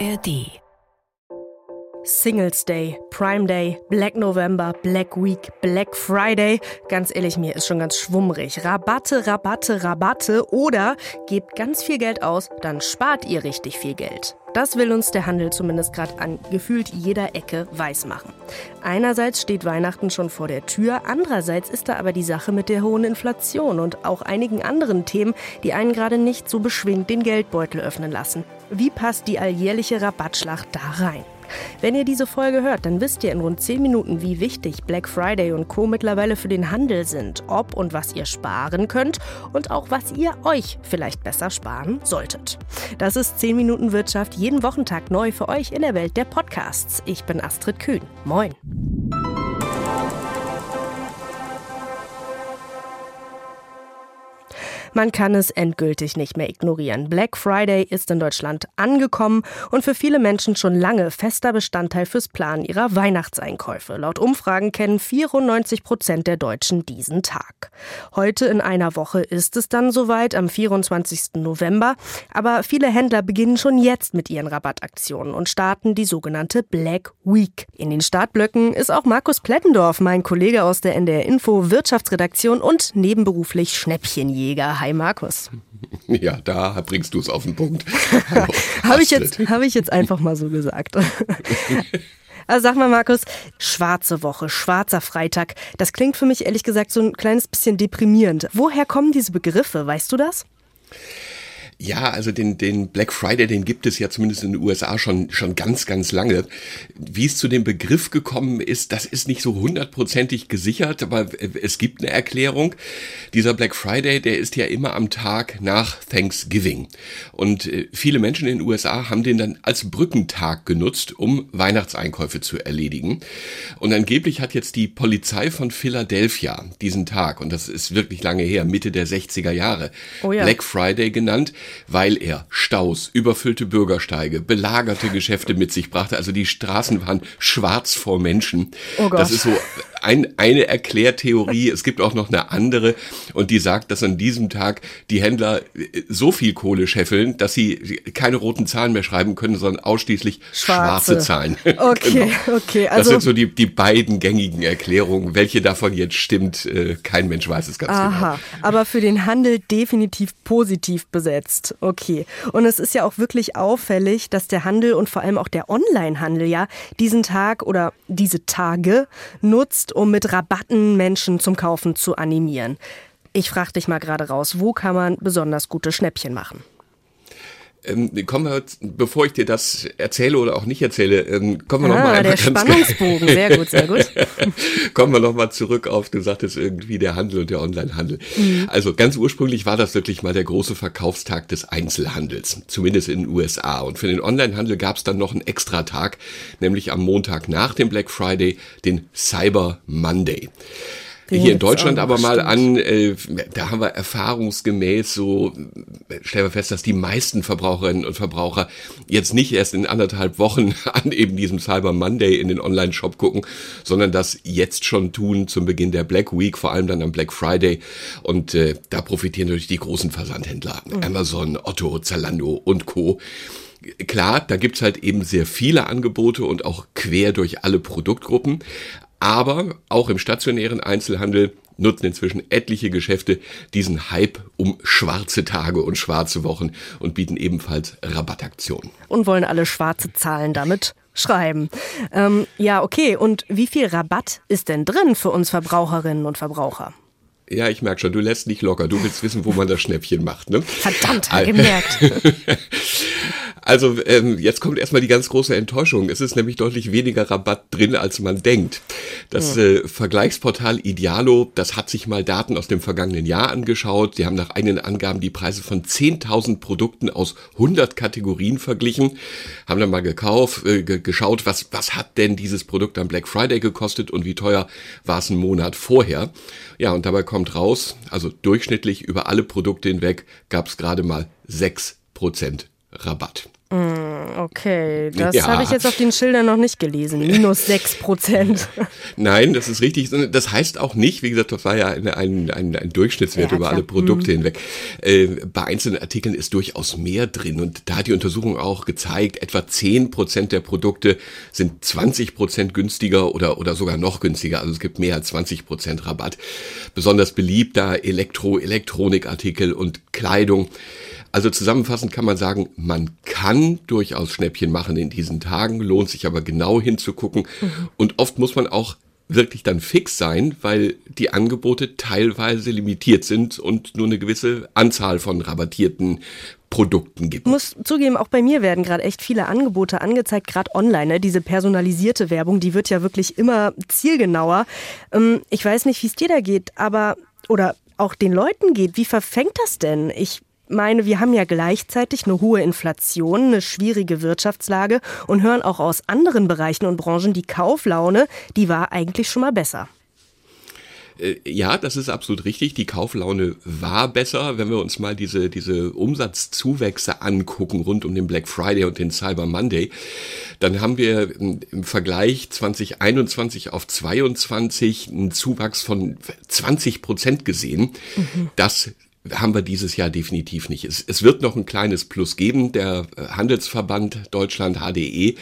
ARD Singles Day, Prime Day, Black November, Black Week, Black Friday. Ganz ehrlich, mir ist schon ganz schwummrig. Rabatte, Rabatte, Rabatte oder gebt ganz viel Geld aus, dann spart ihr richtig viel Geld. Das will uns der Handel zumindest gerade an gefühlt jeder Ecke weismachen. Einerseits steht Weihnachten schon vor der Tür, andererseits ist da aber die Sache mit der hohen Inflation und auch einigen anderen Themen, die einen gerade nicht so beschwingt den Geldbeutel öffnen lassen. Wie passt die alljährliche Rabattschlacht da rein? Wenn ihr diese Folge hört, dann wisst ihr in rund 10 Minuten, wie wichtig Black Friday und Co. mittlerweile für den Handel sind, ob und was ihr sparen könnt und auch was ihr euch vielleicht besser sparen solltet. Das ist 10 Minuten Wirtschaft jeden Wochentag neu für euch in der Welt der Podcasts. Ich bin Astrid Kühn. Moin. Man kann es endgültig nicht mehr ignorieren. Black Friday ist in Deutschland angekommen und für viele Menschen schon lange fester Bestandteil fürs Planen ihrer Weihnachtseinkäufe. Laut Umfragen kennen 94 Prozent der Deutschen diesen Tag. Heute in einer Woche ist es dann soweit, am 24. November. Aber viele Händler beginnen schon jetzt mit ihren Rabattaktionen und starten die sogenannte Black Week. In den Startblöcken ist auch Markus Plettendorf, mein Kollege aus der NDR Info Wirtschaftsredaktion und nebenberuflich Schnäppchenjäger. Hi Markus. Ja, da bringst du es auf den Punkt. Habe ich, jetzt, hab ich jetzt einfach mal so gesagt. Also sag mal, Markus, schwarze Woche, schwarzer Freitag, das klingt für mich ehrlich gesagt so ein kleines bisschen deprimierend. Woher kommen diese Begriffe? Weißt du das? Ja, also den, den Black Friday, den gibt es ja zumindest in den USA schon, schon ganz, ganz lange. Wie es zu dem Begriff gekommen ist, das ist nicht so hundertprozentig gesichert, aber es gibt eine Erklärung. Dieser Black Friday, der ist ja immer am Tag nach Thanksgiving. Und äh, viele Menschen in den USA haben den dann als Brückentag genutzt, um Weihnachtseinkäufe zu erledigen. Und angeblich hat jetzt die Polizei von Philadelphia diesen Tag, und das ist wirklich lange her, Mitte der 60er Jahre, oh ja. Black Friday genannt weil er Staus, überfüllte Bürgersteige, belagerte Geschäfte mit sich brachte. Also die Straßen waren schwarz vor Menschen. Oh Gott. Das ist so ein, eine Erklärtheorie. Es gibt auch noch eine andere und die sagt, dass an diesem Tag die Händler äh, so viel Kohle scheffeln, dass sie keine roten Zahlen mehr schreiben können, sondern ausschließlich schwarze, schwarze Zahlen. Okay, genau. okay. Also das sind so die, die beiden gängigen Erklärungen. Welche davon jetzt stimmt, äh, kein Mensch weiß es ganz Aha, genau. Aha, aber für den Handel definitiv positiv besetzt. Okay. Und es ist ja auch wirklich auffällig, dass der Handel und vor allem auch der Onlinehandel ja diesen Tag oder diese Tage nutzt, um mit Rabatten Menschen zum Kaufen zu animieren. Ich frage dich mal gerade raus, wo kann man besonders gute Schnäppchen machen? Ähm, kommen wir, bevor ich dir das erzähle oder auch nicht erzähle, ähm, kommen wir ah, noch mal der Spannungsbogen, sehr gut, sehr gut. kommen wir noch mal zurück auf, du sagtest irgendwie der Handel und der Onlinehandel. Mhm. Also ganz ursprünglich war das wirklich mal der große Verkaufstag des Einzelhandels, zumindest in den USA. Und für den Onlinehandel gab es dann noch einen extra Tag, nämlich am Montag nach dem Black Friday, den Cyber Monday. Hier in Deutschland aber mal an, äh, da haben wir erfahrungsgemäß so, stellen wir fest, dass die meisten Verbraucherinnen und Verbraucher jetzt nicht erst in anderthalb Wochen an eben diesem Cyber Monday in den Online-Shop gucken, sondern das jetzt schon tun zum Beginn der Black Week, vor allem dann am Black Friday. Und äh, da profitieren natürlich die großen Versandhändler, mhm. Amazon, Otto, Zalando und Co klar, da gibt's halt eben sehr viele Angebote und auch quer durch alle Produktgruppen. Aber auch im stationären Einzelhandel nutzen inzwischen etliche Geschäfte diesen Hype um schwarze Tage und schwarze Wochen und bieten ebenfalls Rabattaktionen. Und wollen alle schwarze Zahlen damit schreiben. Ähm, ja, okay. Und wie viel Rabatt ist denn drin für uns Verbraucherinnen und Verbraucher? Ja, ich merke schon, du lässt nicht locker. Du willst wissen, wo man das Schnäppchen macht, ne? Verdammt, gemerkt. Also ähm, jetzt kommt erstmal die ganz große Enttäuschung. Es ist nämlich deutlich weniger Rabatt drin, als man denkt. Das äh, Vergleichsportal Idealo, das hat sich mal Daten aus dem vergangenen Jahr angeschaut. Die haben nach eigenen Angaben die Preise von 10.000 Produkten aus 100 Kategorien verglichen, haben dann mal gekauft, äh, geschaut, was, was hat denn dieses Produkt am Black Friday gekostet und wie teuer war es einen Monat vorher. Ja, und dabei kommt raus, also durchschnittlich über alle Produkte hinweg gab es gerade mal 6% Rabatt. Mm, okay, das ja. habe ich jetzt auf den Schildern noch nicht gelesen. Minus 6 Prozent. Nein, das ist richtig. Das heißt auch nicht, wie gesagt, das war ja ein, ein, ein, ein Durchschnittswert ja, über alle Produkte mhm. hinweg. Äh, bei einzelnen Artikeln ist durchaus mehr drin. Und da hat die Untersuchung auch gezeigt, etwa 10 Prozent der Produkte sind 20 Prozent günstiger oder, oder sogar noch günstiger. Also es gibt mehr als 20 Prozent Rabatt. Besonders beliebt da Elektro, Elektronikartikel und Kleidung. Also zusammenfassend kann man sagen, man kann durchaus Schnäppchen machen in diesen Tagen, lohnt sich aber genau hinzugucken. Mhm. Und oft muss man auch wirklich dann fix sein, weil die Angebote teilweise limitiert sind und nur eine gewisse Anzahl von rabattierten Produkten gibt. Ich muss zugeben, auch bei mir werden gerade echt viele Angebote angezeigt, gerade online. Ne? Diese personalisierte Werbung, die wird ja wirklich immer zielgenauer. Ähm, ich weiß nicht, wie es dir da geht, aber oder auch den Leuten geht. Wie verfängt das denn? Ich meine, wir haben ja gleichzeitig eine hohe Inflation, eine schwierige Wirtschaftslage und hören auch aus anderen Bereichen und Branchen, die Kauflaune, die war eigentlich schon mal besser. Äh, ja, das ist absolut richtig. Die Kauflaune war besser, wenn wir uns mal diese, diese Umsatzzuwächse angucken rund um den Black Friday und den Cyber Monday. Dann haben wir im Vergleich 2021 auf 22 einen Zuwachs von 20 Prozent gesehen. Mhm. Das haben wir dieses Jahr definitiv nicht. Es, es, wird noch ein kleines Plus geben. Der äh, Handelsverband Deutschland HDE,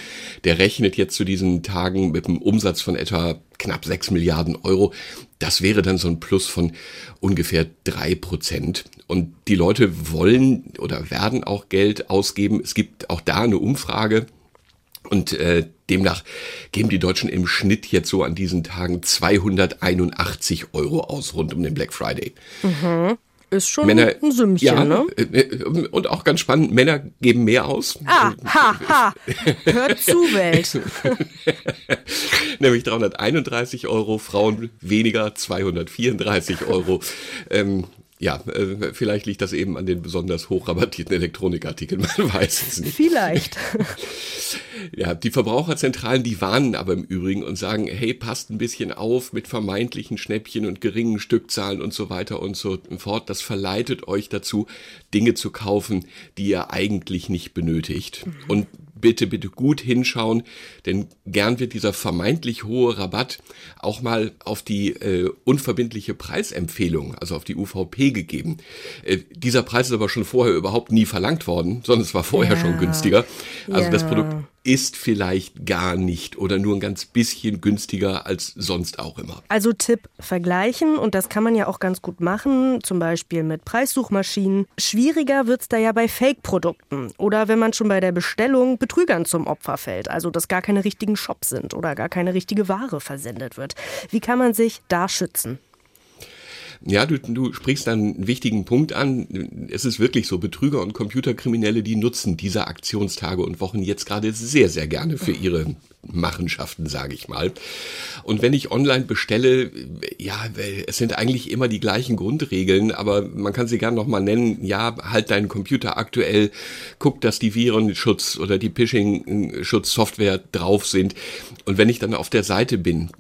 der rechnet jetzt zu diesen Tagen mit einem Umsatz von etwa knapp sechs Milliarden Euro. Das wäre dann so ein Plus von ungefähr drei Prozent. Und die Leute wollen oder werden auch Geld ausgeben. Es gibt auch da eine Umfrage. Und äh, demnach geben die Deutschen im Schnitt jetzt so an diesen Tagen 281 Euro aus rund um den Black Friday. Mhm. Ist schon Männer, ein Sümmchen, ja, ne? Äh, äh, und auch ganz spannend, Männer geben mehr aus. Ah, ha, ha. Hört zu, Welt. Nämlich 331 Euro, Frauen weniger, 234 Euro. Ähm, ja, äh, vielleicht liegt das eben an den besonders hochrabattierten Elektronikartikeln, man weiß es nicht. Vielleicht. ja, die Verbraucherzentralen, die warnen aber im Übrigen und sagen, hey, passt ein bisschen auf mit vermeintlichen Schnäppchen und geringen Stückzahlen und so weiter und so fort. Das verleitet euch dazu, Dinge zu kaufen, die ihr eigentlich nicht benötigt. Und bitte, bitte gut hinschauen, denn gern wird dieser vermeintlich hohe Rabatt auch mal auf die äh, unverbindliche Preisempfehlung, also auf die UVP gegeben. Äh, dieser Preis ist aber schon vorher überhaupt nie verlangt worden, sondern es war vorher ja. schon günstiger. Also ja. das Produkt ist vielleicht gar nicht oder nur ein ganz bisschen günstiger als sonst auch immer. Also Tipp vergleichen und das kann man ja auch ganz gut machen, zum Beispiel mit Preissuchmaschinen. Schwieriger wird es da ja bei Fake-Produkten oder wenn man schon bei der Bestellung Betrügern zum Opfer fällt, also dass gar keine richtigen Shops sind oder gar keine richtige Ware versendet wird. Wie kann man sich da schützen? Ja, du, du sprichst einen wichtigen Punkt an. Es ist wirklich so, Betrüger und Computerkriminelle, die nutzen diese Aktionstage und Wochen jetzt gerade sehr, sehr gerne für ihre Machenschaften, sage ich mal. Und wenn ich online bestelle, ja, es sind eigentlich immer die gleichen Grundregeln, aber man kann sie gern nochmal nennen. Ja, halt deinen Computer aktuell, guck, dass die Virenschutz oder die Phishing-Schutzsoftware drauf sind. Und wenn ich dann auf der Seite bin,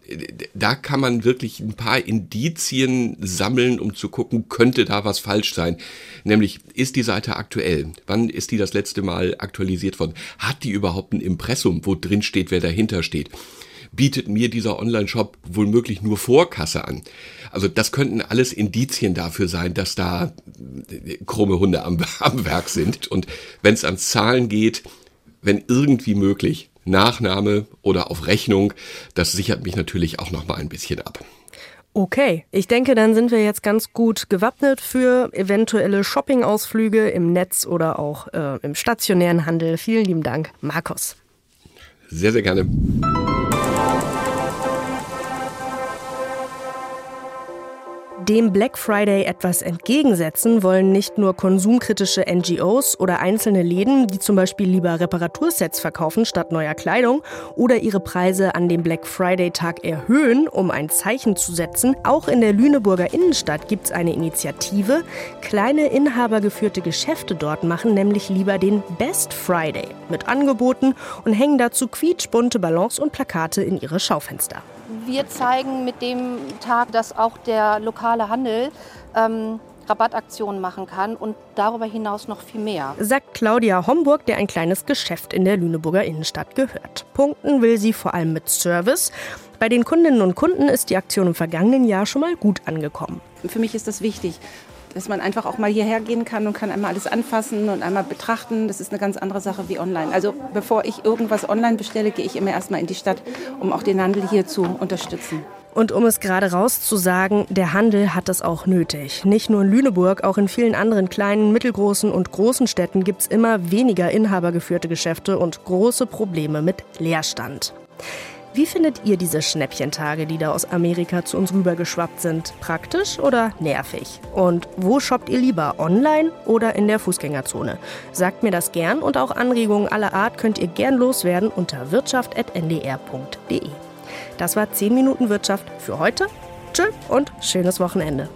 da kann man wirklich ein paar Indizien sammeln, um zu gucken, könnte da was falsch sein. Nämlich, ist die Seite aktuell? Wann ist die das letzte Mal aktualisiert worden? Hat die überhaupt ein Impressum, wo drin steht, wer dahinter steht? Bietet mir dieser Online-Shop wohl nur Vorkasse an? Also das könnten alles Indizien dafür sein, dass da krumme Hunde am, am Werk sind. Und wenn es ans Zahlen geht, wenn irgendwie möglich, Nachname oder auf Rechnung, das sichert mich natürlich auch noch mal ein bisschen ab. Okay, ich denke, dann sind wir jetzt ganz gut gewappnet für eventuelle Shopping-Ausflüge im Netz oder auch äh, im stationären Handel. Vielen lieben Dank, Markus. Sehr, sehr gerne. Dem Black Friday etwas entgegensetzen wollen nicht nur konsumkritische NGOs oder einzelne Läden, die zum Beispiel lieber Reparatursets verkaufen statt neuer Kleidung oder ihre Preise an dem Black Friday-Tag erhöhen, um ein Zeichen zu setzen. Auch in der Lüneburger Innenstadt gibt es eine Initiative. Kleine inhabergeführte Geschäfte dort machen nämlich lieber den Best Friday mit Angeboten und hängen dazu quietschbunte Ballons und Plakate in ihre Schaufenster wir zeigen mit dem Tag, dass auch der lokale Handel ähm, Rabattaktionen machen kann und darüber hinaus noch viel mehr. Sagt Claudia Homburg, der ein kleines Geschäft in der Lüneburger Innenstadt gehört. Punkten will sie vor allem mit Service. Bei den Kundinnen und Kunden ist die Aktion im vergangenen Jahr schon mal gut angekommen. Für mich ist das wichtig, dass man einfach auch mal hierher gehen kann und kann einmal alles anfassen und einmal betrachten. Das ist eine ganz andere Sache wie online. Also bevor ich irgendwas online bestelle, gehe ich immer erstmal in die Stadt, um auch den Handel hier zu unterstützen. Und um es gerade rauszusagen, der Handel hat es auch nötig. Nicht nur in Lüneburg, auch in vielen anderen kleinen, mittelgroßen und großen Städten gibt es immer weniger inhabergeführte Geschäfte und große Probleme mit Leerstand. Wie findet ihr diese Schnäppchentage, die da aus Amerika zu uns rübergeschwappt sind? Praktisch oder nervig? Und wo shoppt ihr lieber? Online oder in der Fußgängerzone? Sagt mir das gern und auch Anregungen aller Art könnt ihr gern loswerden unter wirtschaft.ndr.de. Das war 10 Minuten Wirtschaft für heute. Tschö und schönes Wochenende.